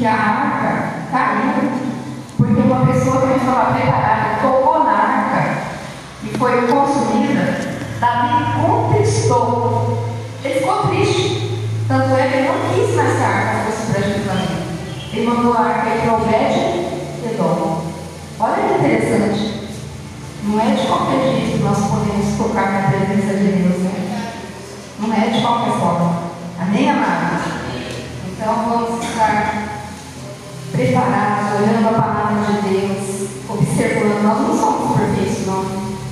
que a arca caiu, porque uma pessoa que estava preparada tocou na arca e foi consumida, Davi contestou. Ele ficou triste. Tanto é que ele não quis mais que a arca fosse para Jerusalém. Ele mandou a arca para Obed Edom. Olha que interessante. Não é de qualquer jeito que nós podemos tocar na presença de Deus, né? Não é de qualquer forma. Amém, amados? Então vamos estar preparados, olhando a palavra de Deus, observando. Nós não somos perfeitos, não.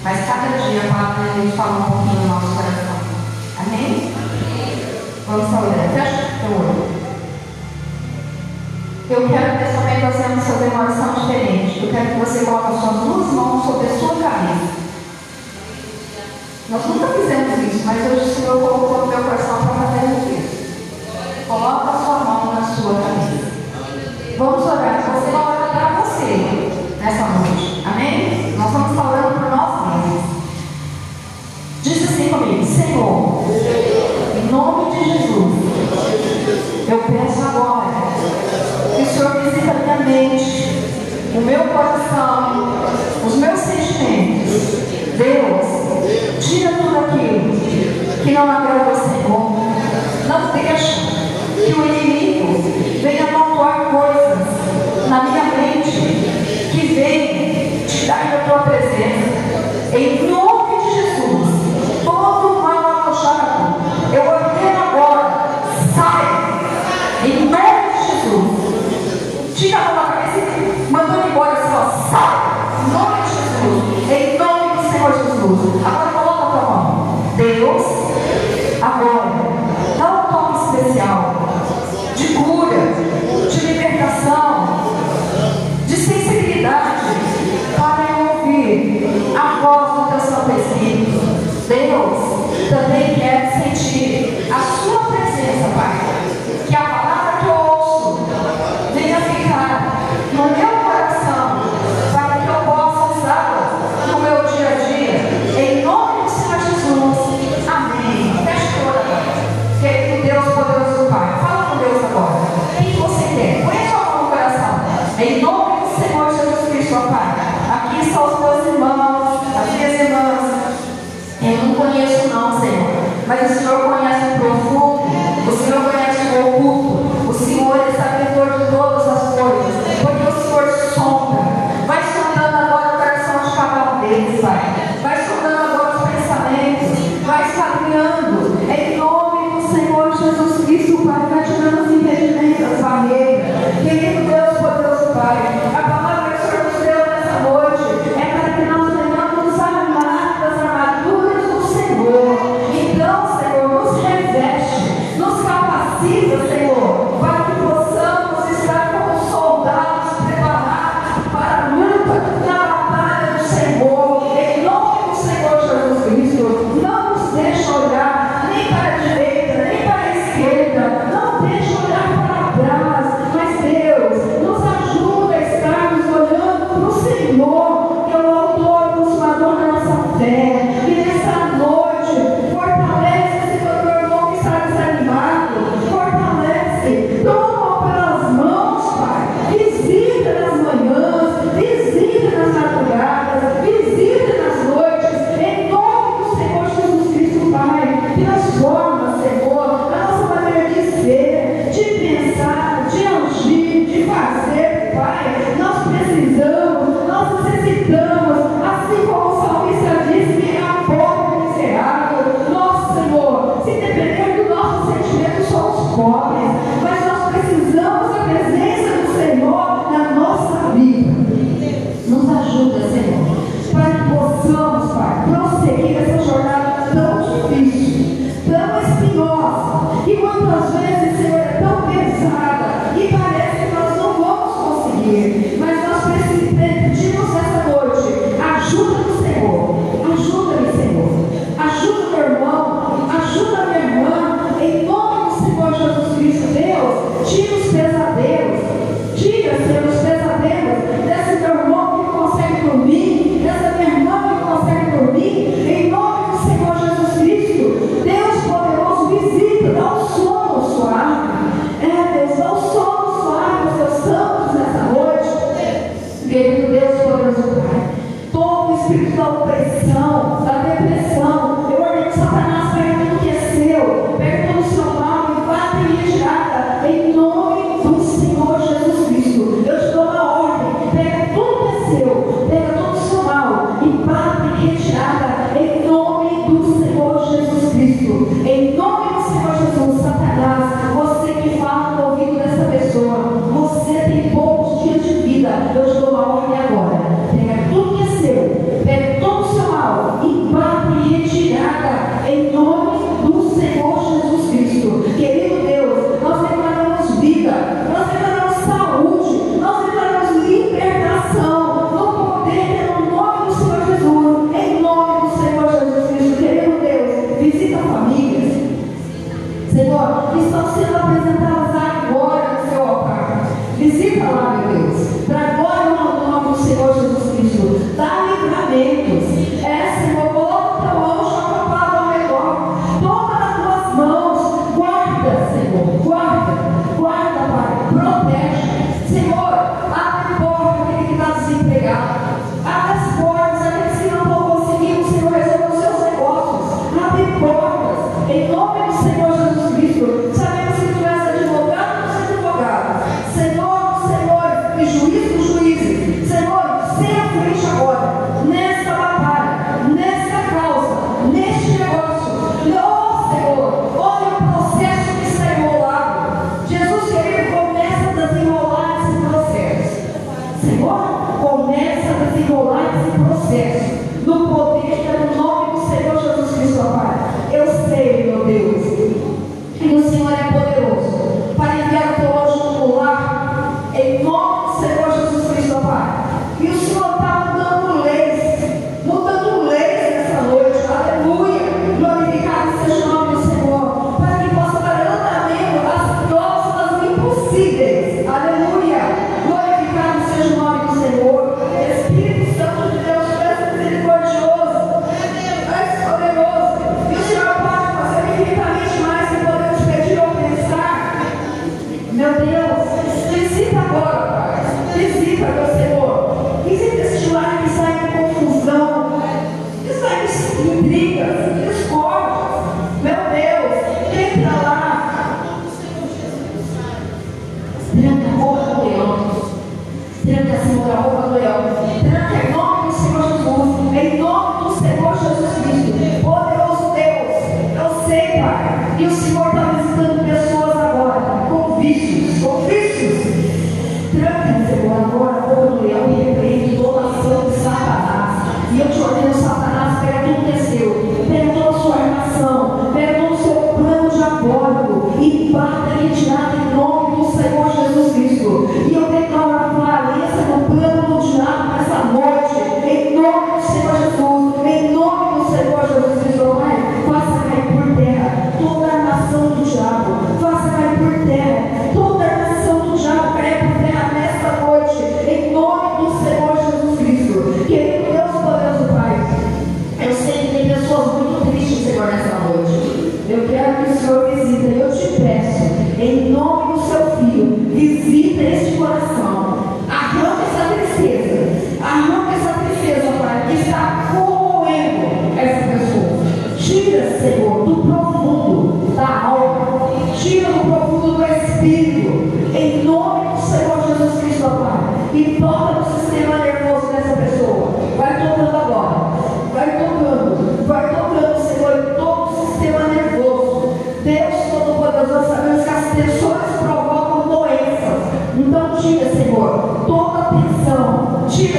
Mas cada dia a palavra de Deus fala um pouquinho no nosso coração. Amém? Vamos estar olhando. Fecha o olho. Eu quero que momento nós temos fazer uma oração diferente. Eu quero que você coloque as suas duas mãos sobre a sua cabeça. Nós nunca fizemos isso, mas hoje o Senhor colocou no meu coração Vamos orar. Você vai orar para você nessa noite. Amém? Nós estamos falando por nós mesmos. Diz assim comigo, Senhor, em nome de Jesus, eu peço agora que o Senhor visita a minha mente, o meu coração, os meus sentimentos. Deus, tira tudo aquilo que não agrada ao Senhor. Não deixa que o inimigo Em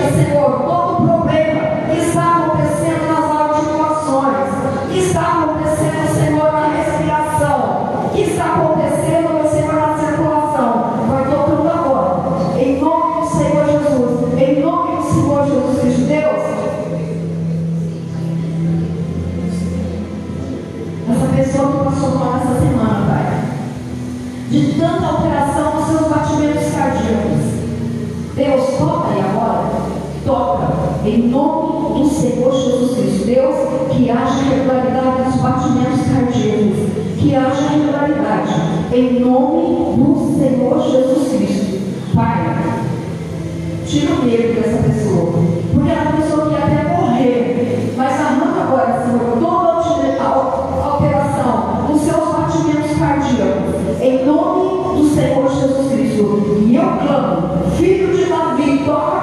blessed no Senhor Jesus Cristo. Pai, tira o medo dessa pessoa. Porque é pensou pessoa que até morrer, mas arranca agora, Senhor, toda a alteração dos seus batimentos cardíacos. Em nome do Senhor Jesus Cristo. E eu clamo, filho de Davi, toca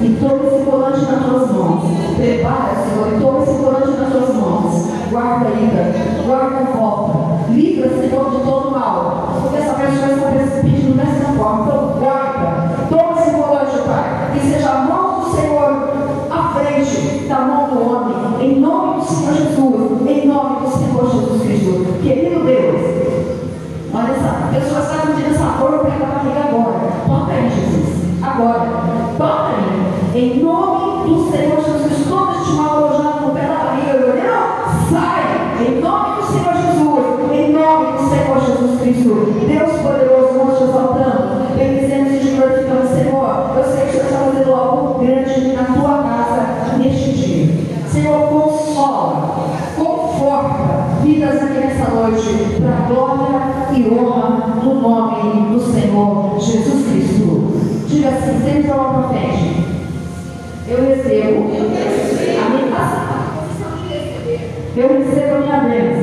e toma esse volante nas tuas mãos. Prepara, Senhor, e toma esse volante nas tuas mãos. Guarda a ida, guarda a volta. Livra, Senhor, de todo hoje para a glória e honra do nome do Senhor Jesus Cristo. Diga assim, sempre é ao profético. Eu recebo. Eu recebo. A minha Eu recebo a minha bênção.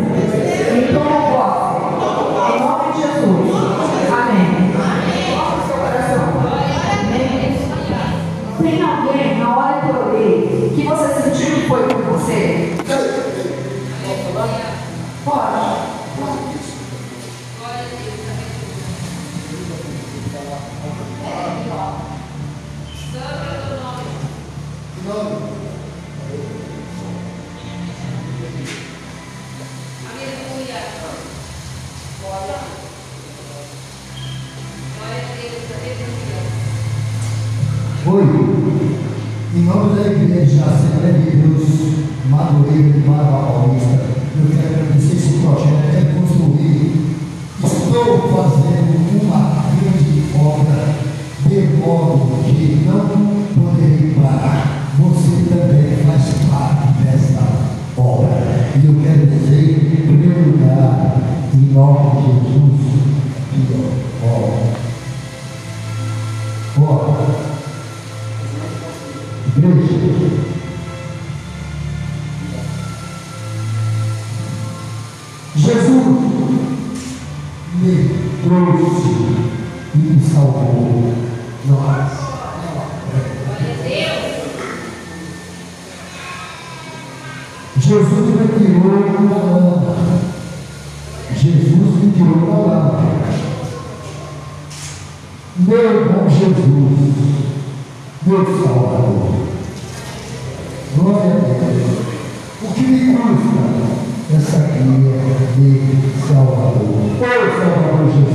Oi, em nome da igreja Assembleia de Deus, Madureira de Barba Paulista, eu quero agradecer esse projeto é construir. Estou fazendo uma grande obra, de modo que não poderei parar. Você também faz parte dessa obra. E eu quero dizer, em primeiro lugar, em nome de Jesus, Jesus me tirou da lama. Jesus me tirou da lama. Meu bom Jesus, meu Salvador. Glória a Deus. O que me custa essa guia de Salvador? Oi, Salvador Jesus,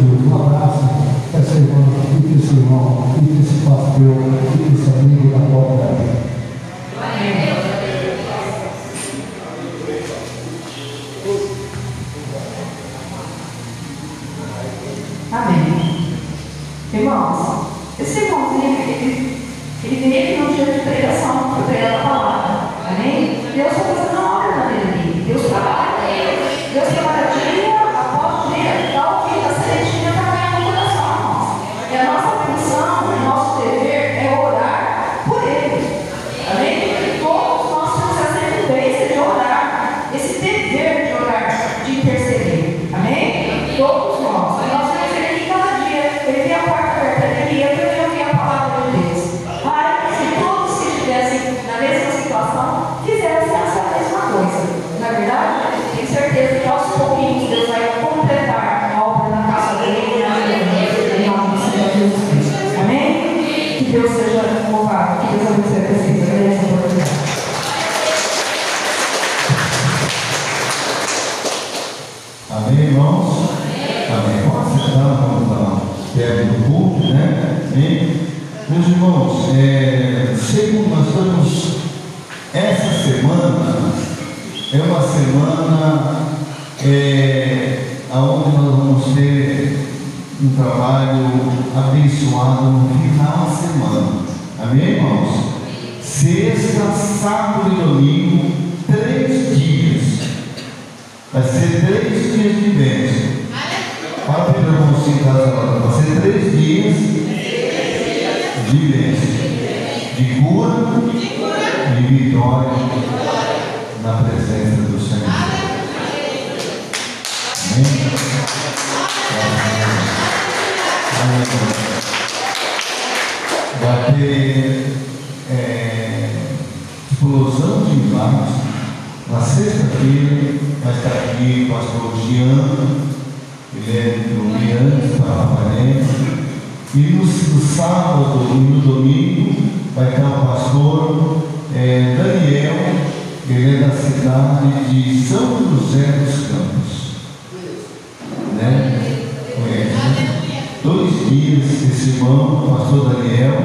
Amém? Meus irmãos, é, segundo nós estamos, essa semana é uma semana é, onde nós vamos ter um trabalho abençoado no final da semana. Amém, irmãos? Sexta, sábado e domingo, três dias. Vai ser três dias de bênção. Fala para o irmão assim. Vai ser três dias de bênção. De cura e vitória na presença do Senhor. Amém? Vai ter é, explosão de milagres. Na sexta-feira vai estar aqui o pastor Giano, ele é do Mirantes, Paraparense. E no, no sábado e no domingo vai estar o pastor é, Daniel, ele é da cidade de São José dos Campos. Né? Né? Dois dias esse irmão, o pastor Daniel,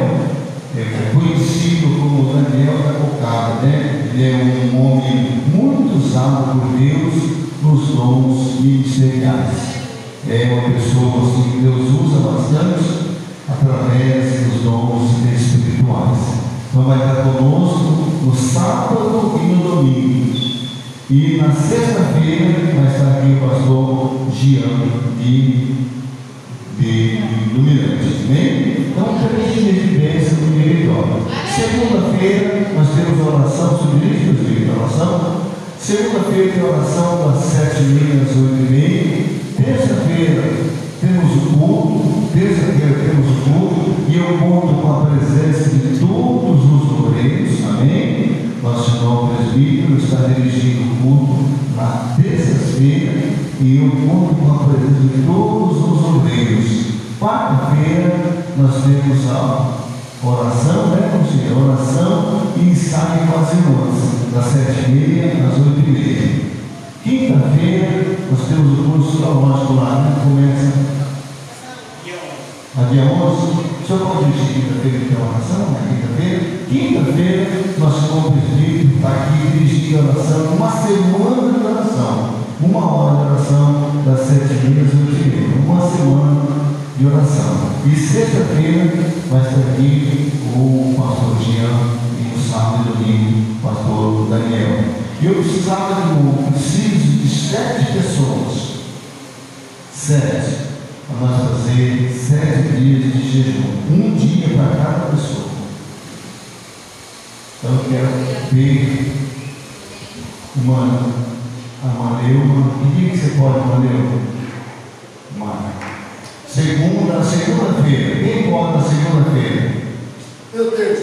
é conhecido como Daniel da Cocada, né? Ele é um homem muito usado por Deus nos dons ministeriais. É uma pessoa assim, que Deus usa bastante através dos dons espirituais. Então vai estar conosco no sábado e no domingo. E na sexta-feira vai estar aqui o pastor Gian de, de, do Mirante. Amém? Então, três dias de no território. Segunda-feira nós temos oração sobre meus filhos, oração. Segunda-feira tem oração das sete e meia às oito e meia. Terça-feira culto, terça-feira temos o culto, e eu conto com a presença de todos os obreiros, amém? Nosso irmão presbítero está dirigindo o culto na terça-feira, e eu conto com a presença de todos os obreiros. Quarta-feira nós temos a oração, né, conselheiro? Oração e ensaio com as irmãs, das sete e meia às oito e meia. Quinta-feira, nós temos o curso teológico lá, né? Começa dia 11, só para pode dizer quinta-feira que é tem oração, na né? quinta-feira. Quinta-feira nós vamos presbítero, está aqui dirigindo a oração, uma semana de oração, uma hora de oração das sete dias do dia, uma semana de oração. E sexta-feira vai estar aqui o pastor Jean e o sábado e domingo o pastor Daniel. E eu precisava de um preciso de sete pessoas. Sete para nós fazer sete dias de jejum. Um dia para cada pessoa. Então eu quero ver uma, a Maneuma. E que, que você pode, Maneuma? Uma. Segunda, segunda-feira. Quem pode na segunda-feira? Meu Deus.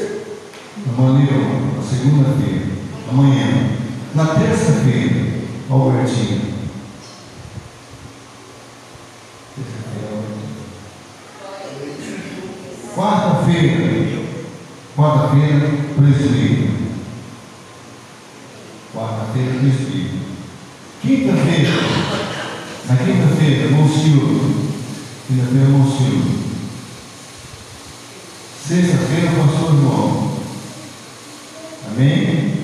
A Maneuma, na segunda-feira. Amanhã. Na terça-feira, Albertinho. Quarta-feira, quarta-feira, presbítero. Quarta-feira, presbítero. Quinta-feira, na quinta-feira, Monsenhor. Quinta-feira, Monsenhor. Sexta-feira, pastor João. Amém?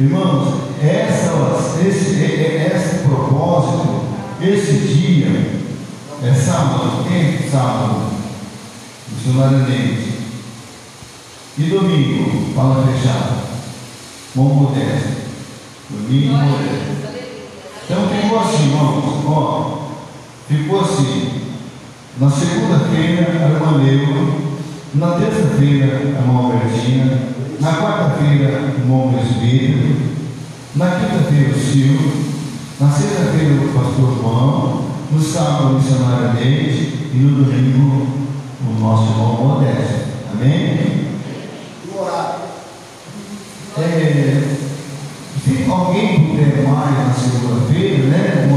Irmãos, essa, esse, esse propósito, esse dia, é sábado, é sábado? Missionário Neide. E domingo, fala fechada. Bom modesto. Domingo modesto. Então ficou assim, ó. Ficou assim. Na segunda-feira, a irmã Neuva. Na terça-feira, a irmã Albertina. Na quarta-feira, o irmão presbítero. Na quinta-feira, o Silvio. Na sexta-feira, o pastor João. No sábado, o missionário Neide. E no domingo, o nosso irmão Modesto. Amém? É, se alguém puder mais na segunda-feira, né?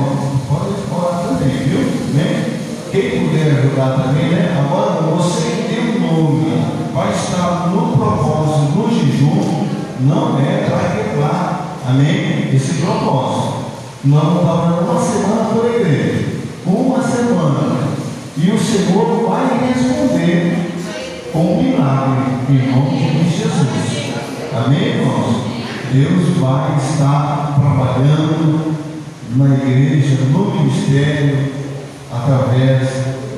pode orar também, viu? Né? Quem puder ajudar também, né? Agora você tem um nome, vai estar no propósito, no jejum, não é para quebrar, amém? Esse propósito. Nós não estamos uma semana por igreja, uma semana. E o Senhor vai responder com um milagre em nome de Jesus. Amém, irmãos? Deus vai estar trabalhando na igreja, no ministério, através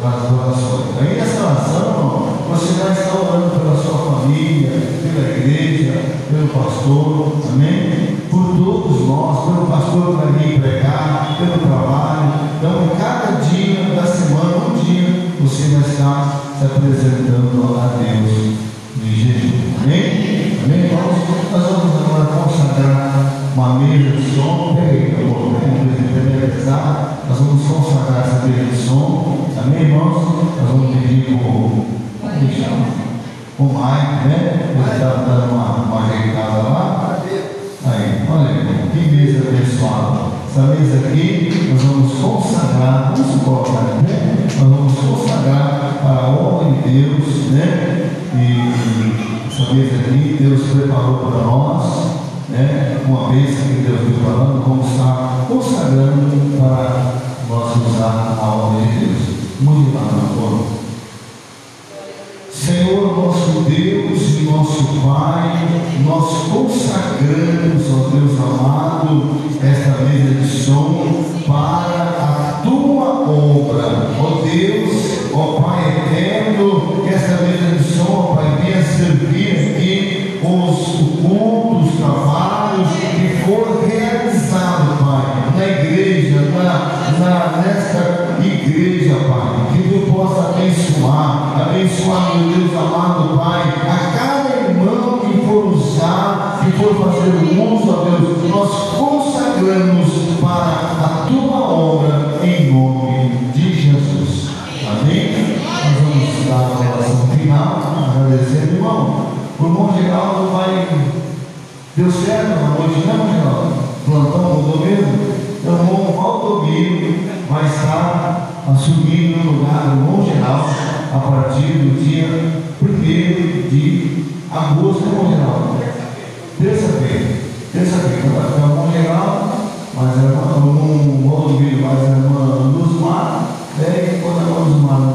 das orações. Aí essa oração, você vai estar orando pela sua família, pela igreja, pelo pastor, amém? Por todos nós, pelo pastor que vai vir pregar, pelo trabalho. Então, cada dia da semana, um dia, você vai estar se apresentando a Deus em jejum. Amém, uma mesa de som. Peraí, eu vou pesar. Nós vamos consagrar essa mesa de som. Amém, irmãos? Nós vamos pedir para o. Que chama? O Mike, né? Ele está dando uma, uma lá. Aí, olha, irmão, que mesa abençoada. Essa mesa aqui, nós vamos consagrar, vamos colocar né? Nós vamos consagrar para a honra de Deus, né? E essa mesa aqui, Deus preparou para nós, né? Uma bênção que Deus preparou, nós vamos estar consagrando para nós usar a honra de Deus. Muito lá. Senhor nosso Deus e nosso Pai, nós consagramos, ó Deus amado, esta mesa de som para a tua obra. Ó Deus, ó Pai eterno, que esta mesa de som, ó Pai, venha servir aqui os os abençoar, meu Deus amado, Pai, a cada irmão que for usar, que for fazer uso, agosto, irmão Geraldo? Terça-feira. Terça-feira. Vai ficar Geraldo, mas a irmã, o irmão Valdomiro, mais a irmã Luzmar, né, e quando a irmã Luzmar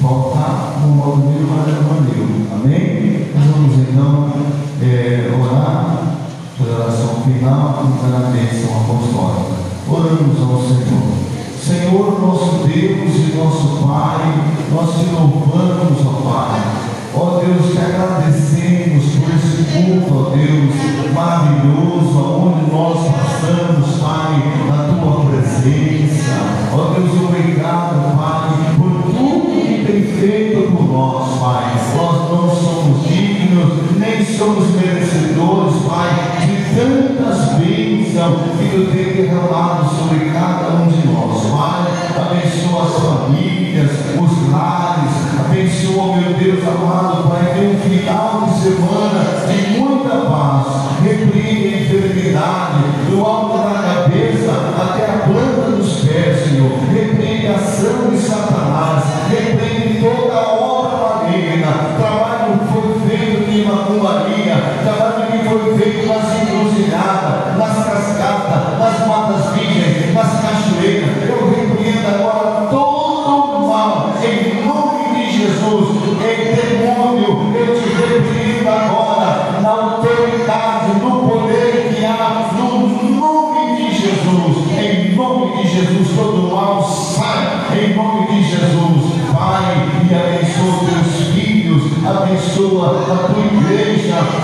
voltar, o irmão Valdomiro, mais a irmã Neuza. Amém? Nós vamos então eh, orar pela oração final. pela bênção apostólica. Oramos ao Senhor. Senhor, nosso Deus e nosso Pai, nós te louvamos, ó Pai. Ó Deus, te agradecemos ó Deus, maravilhoso, onde nós passamos, Pai, na tua presença. Ó Deus, obrigado, Pai, por tudo que tem feito por nós, Pai. Nós não somos dignos, nem somos merecedores, Pai, de tantas bênçãos que tu tem derramado sobre cada um de nós, Pai. Abençoa as famílias, os lares, abençoa, meu Deus amado, Pai, ter um final de semana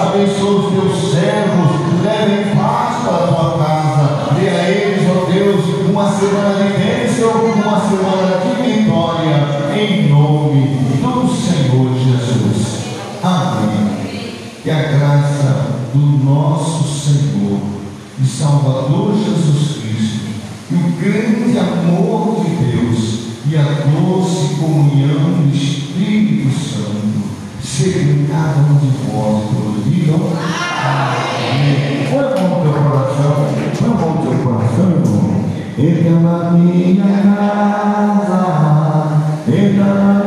abençoa os teus servos, leve paz para a tua casa, dê a eles, ó Deus, uma semana de bênção, uma semana de vitória, em nome do Senhor Jesus. Amém. Que a graça do nosso Senhor e Salvador Jesus Cristo, e o grande amor de Deus e a doce comunhão do Espírito Santo seja em cada um de vós digam Amém. Põe a teu coração, põe a teu coração, irmão. Entra na minha casa, entra na minha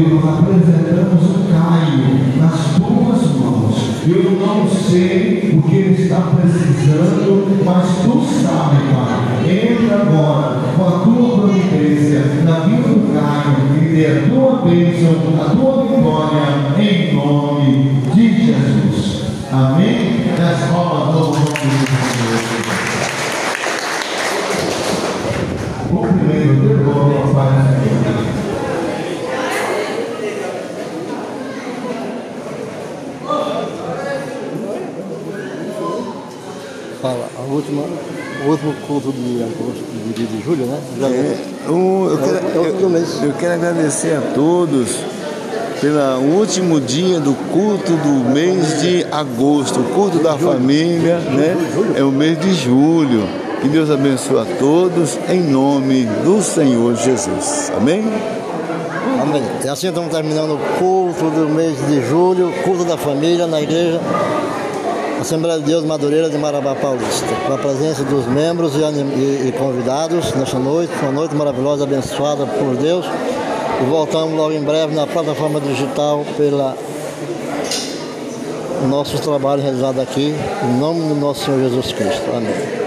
Deus, nós apresentamos o Caio nas tuas mãos. Eu não sei o que ele está precisando, mas tu sabes, Pai. Entra agora com a tua providência na vida do Caio e dê a tua bênção, a tua vitória, em nome de Jesus. Amém? Das palmas do nome de Jesus. O primeiro devolve ao Pai na vida. Fala, a última, o último culto de agosto, de, de julho, né? É, um, eu, É quero, é eu- quero agradecer a todos pelo último dia do culto do mês de agosto, o culto da família, né? É o mês de julho. Que Deus abençoe a todos em nome do Senhor Jesus. Amém? Amém. E assim estamos terminando o culto do mês de julho, culto da família na igreja Assembleia de Deus Madureira de Marabá Paulista. Com a presença dos membros e, convidados nesta noite, uma noite maravilhosa, abençoada por Deus. E voltamos logo em breve na plataforma digital pela nossos trabalhos realizados aqui, em nome do nosso Senhor Jesus Cristo. Amém.